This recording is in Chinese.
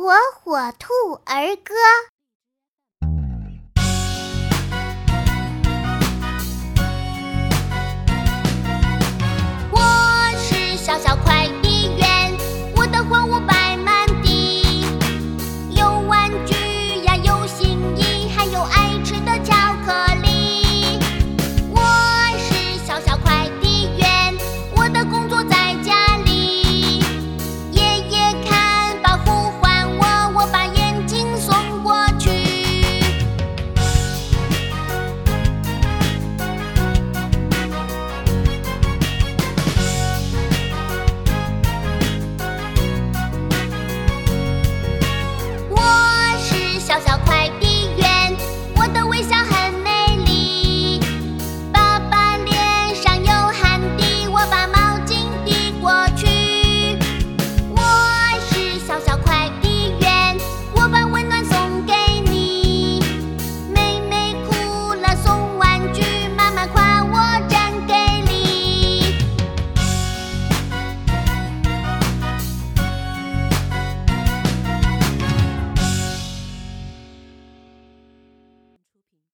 火火兔儿歌。